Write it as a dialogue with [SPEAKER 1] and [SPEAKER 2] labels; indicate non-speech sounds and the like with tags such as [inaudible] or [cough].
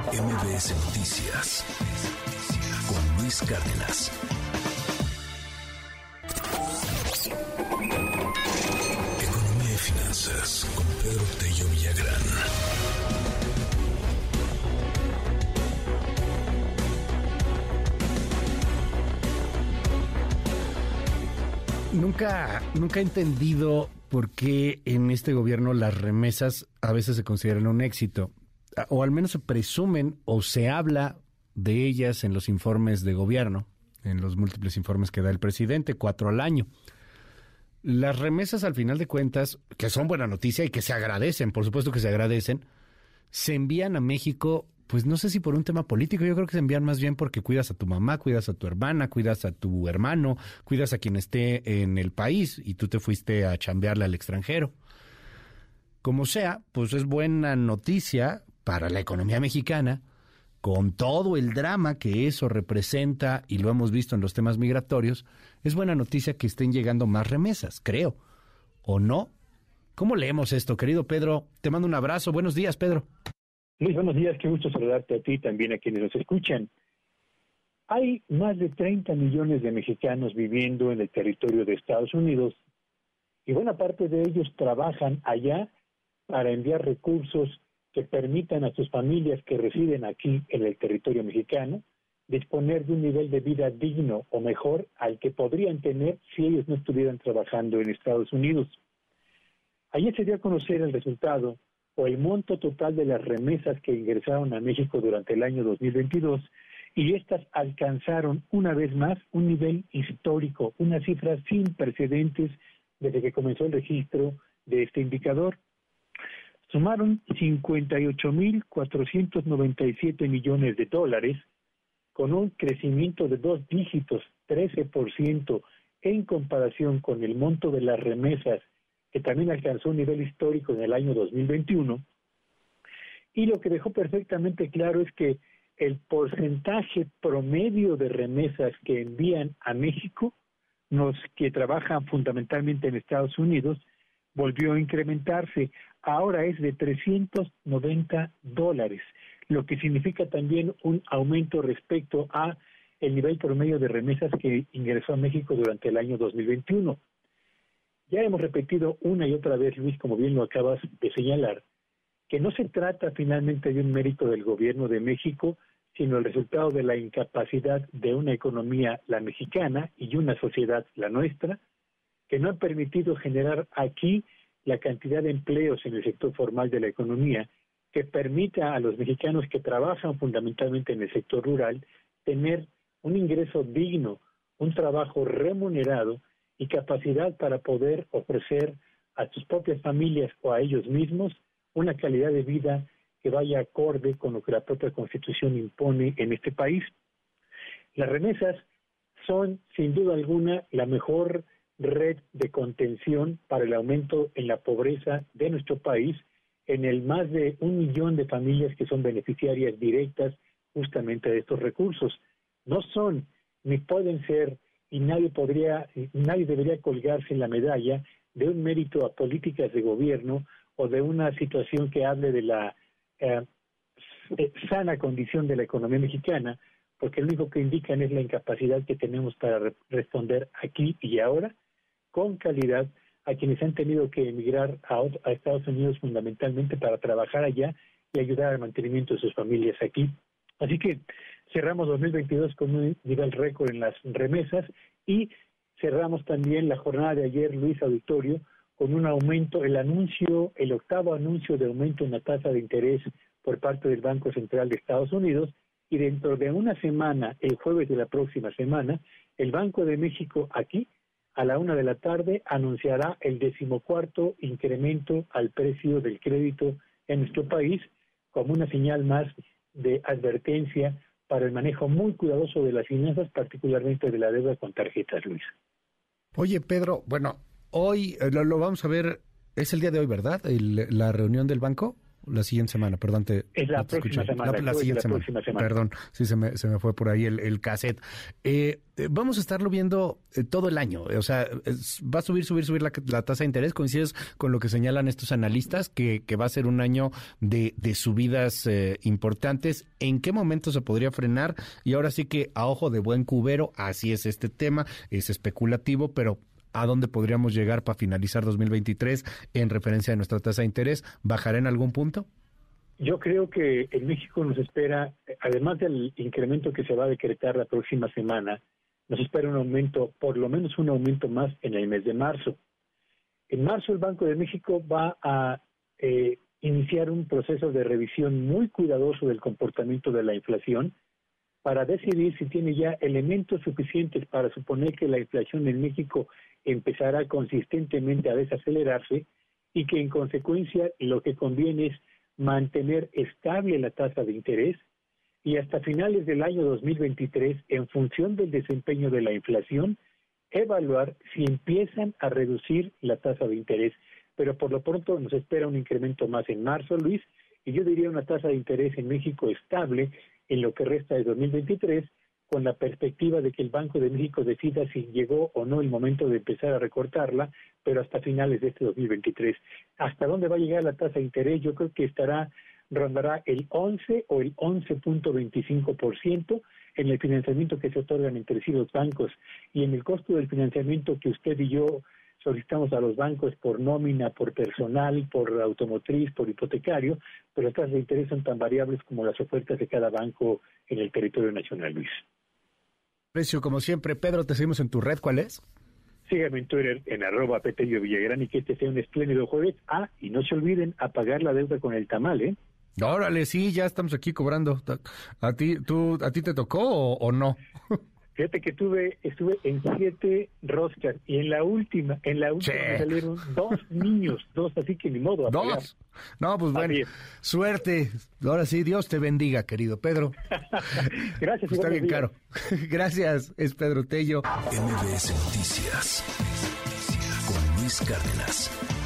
[SPEAKER 1] MBS Noticias con Luis Cárdenas. Economía y finanzas con Pedro Tello Villagrán.
[SPEAKER 2] Nunca, nunca he entendido por qué en este gobierno las remesas a veces se consideran un éxito o al menos se presumen o se habla de ellas en los informes de gobierno, en los múltiples informes que da el presidente, cuatro al año. Las remesas, al final de cuentas, que son buena noticia y que se agradecen, por supuesto que se agradecen, se envían a México, pues no sé si por un tema político, yo creo que se envían más bien porque cuidas a tu mamá, cuidas a tu hermana, cuidas a tu hermano, cuidas a quien esté en el país y tú te fuiste a chambearle al extranjero. Como sea, pues es buena noticia para la economía mexicana, con todo el drama que eso representa, y lo hemos visto en los temas migratorios, es buena noticia que estén llegando más remesas, creo. ¿O no? ¿Cómo leemos esto, querido Pedro? Te mando un abrazo. Buenos días, Pedro.
[SPEAKER 3] Muy buenos días, qué gusto saludarte a ti y también a quienes nos escuchan. Hay más de 30 millones de mexicanos viviendo en el territorio de Estados Unidos y buena parte de ellos trabajan allá para enviar recursos que permitan a sus familias que residen aquí en el territorio mexicano disponer de un nivel de vida digno o mejor al que podrían tener si ellos no estuvieran trabajando en Estados Unidos. Ayer se dio a conocer el resultado o el monto total de las remesas que ingresaron a México durante el año 2022 y estas alcanzaron una vez más un nivel histórico, una cifra sin precedentes desde que comenzó el registro de este indicador sumaron 58.497 millones de dólares, con un crecimiento de dos dígitos, 13%, en comparación con el monto de las remesas, que también alcanzó un nivel histórico en el año 2021. Y lo que dejó perfectamente claro es que el porcentaje promedio de remesas que envían a México, los que trabajan fundamentalmente en Estados Unidos, volvió a incrementarse ahora es de 390 dólares, lo que significa también un aumento respecto a el nivel promedio de remesas que ingresó a México durante el año 2021. Ya hemos repetido una y otra vez, Luis, como bien lo acabas de señalar, que no se trata finalmente de un mérito del gobierno de México, sino el resultado de la incapacidad de una economía, la mexicana, y una sociedad, la nuestra, que no han permitido generar aquí la cantidad de empleos en el sector formal de la economía que permita a los mexicanos que trabajan fundamentalmente en el sector rural tener un ingreso digno, un trabajo remunerado y capacidad para poder ofrecer a sus propias familias o a ellos mismos una calidad de vida que vaya acorde con lo que la propia Constitución impone en este país. Las remesas son, sin duda alguna, la mejor red de contención para el aumento en la pobreza de nuestro país en el más de un millón de familias que son beneficiarias directas justamente de estos recursos. No son ni pueden ser y nadie podría, nadie debería colgarse la medalla de un mérito a políticas de gobierno o de una situación que hable de la eh, sana condición de la economía mexicana, porque lo único que indican es la incapacidad que tenemos para responder aquí y ahora con calidad a quienes han tenido que emigrar a, Estados Unidos fundamentalmente para trabajar allá y ayudar al mantenimiento de sus familias aquí. Así que cerramos 2022 con un nivel récord en las remesas y cerramos también la jornada de ayer, Luis Auditorio, con un aumento, el anuncio, el octavo anuncio de aumento en la tasa de interés por parte del Banco Central de Estados Unidos y dentro de una semana, el jueves de la próxima semana, el Banco de México aquí a la una de la tarde anunciará el decimocuarto incremento al precio del crédito en nuestro país como una señal más de advertencia para el manejo muy cuidadoso de las finanzas, particularmente de la deuda con tarjetas, Luis.
[SPEAKER 2] Oye, Pedro, bueno, hoy eh, lo, vamos a ver, es el día de hoy, ¿verdad? la reunión del banco. La siguiente semana, perdón. Te,
[SPEAKER 3] es la, próxima semana,
[SPEAKER 2] la, siguiente semana. Perdón, sí, se me, se me fue por ahí el, el cassette. Eh, eh, vamos a estarlo viendo eh, todo el año. O sea, va a subir, subir, subir la, tasa de interés. Coincides con lo que señalan estos analistas, que, que va a ser un año de, de subidas importantes. ¿En qué momento se podría frenar? Y ahora sí que a ojo de buen cubero, así es este tema, es especulativo, pero a dónde podríamos llegar para finalizar 2023 en referencia a nuestra tasa de interés? ¿Bajará en algún punto?
[SPEAKER 3] Yo creo que en México nos espera, además del incremento que se va a decretar la próxima semana, nos espera un aumento, por lo menos un aumento más en el mes de marzo. En marzo el Banco de México va a eh, iniciar un proceso de revisión muy cuidadoso del comportamiento de la inflación para decidir si tiene ya elementos suficientes para suponer que la inflación en México empezará consistentemente a desacelerarse y que en consecuencia lo que conviene es mantener estable la tasa de interés y hasta finales del año 2023, en función del desempeño de la inflación, evaluar si empiezan a reducir la tasa de interés. Pero por lo pronto nos espera un incremento más en marzo, Luis, y yo diría una tasa de interés en México estable en lo que resta de 2023 con la perspectiva de que el Banco de México decida si llegó o no el momento de empezar a recortarla, pero hasta finales de este 2023. ¿Hasta dónde va a llegar la tasa de interés? Yo creo que estará rondará el 11 o el 11.25% en el financiamiento que se otorgan entre sí los bancos y en el costo del financiamiento que usted y yo solicitamos a los bancos por nómina, por personal, por automotriz, por hipotecario, pero las tasas de interés son tan variables como las ofertas de cada banco en el territorio nacional, Luis.
[SPEAKER 2] Precio, como siempre. Pedro, te seguimos en tu red. ¿Cuál es?
[SPEAKER 3] Síganme en Twitter en arroba Petello Villagrán y que este sea un espléndido jueves. Ah, y no se olviden apagar la deuda con el tamal, ¿eh?
[SPEAKER 2] Órale, sí, ya estamos aquí cobrando. ¿A ti, tú, a ti te tocó o no? [laughs]
[SPEAKER 3] Fíjate que tuve, estuve en siete rosters y en la última, en la última me salieron dos [laughs] niños, dos, así que ni modo.
[SPEAKER 2] dos. No, pues bueno, suerte. Ahora sí, Dios te bendiga, querido Pedro. [laughs]
[SPEAKER 3] Gracias.
[SPEAKER 2] Está bien caro. [laughs] Gracias, es Pedro Tello.
[SPEAKER 1] MBS Noticias con Luis Cárdenas.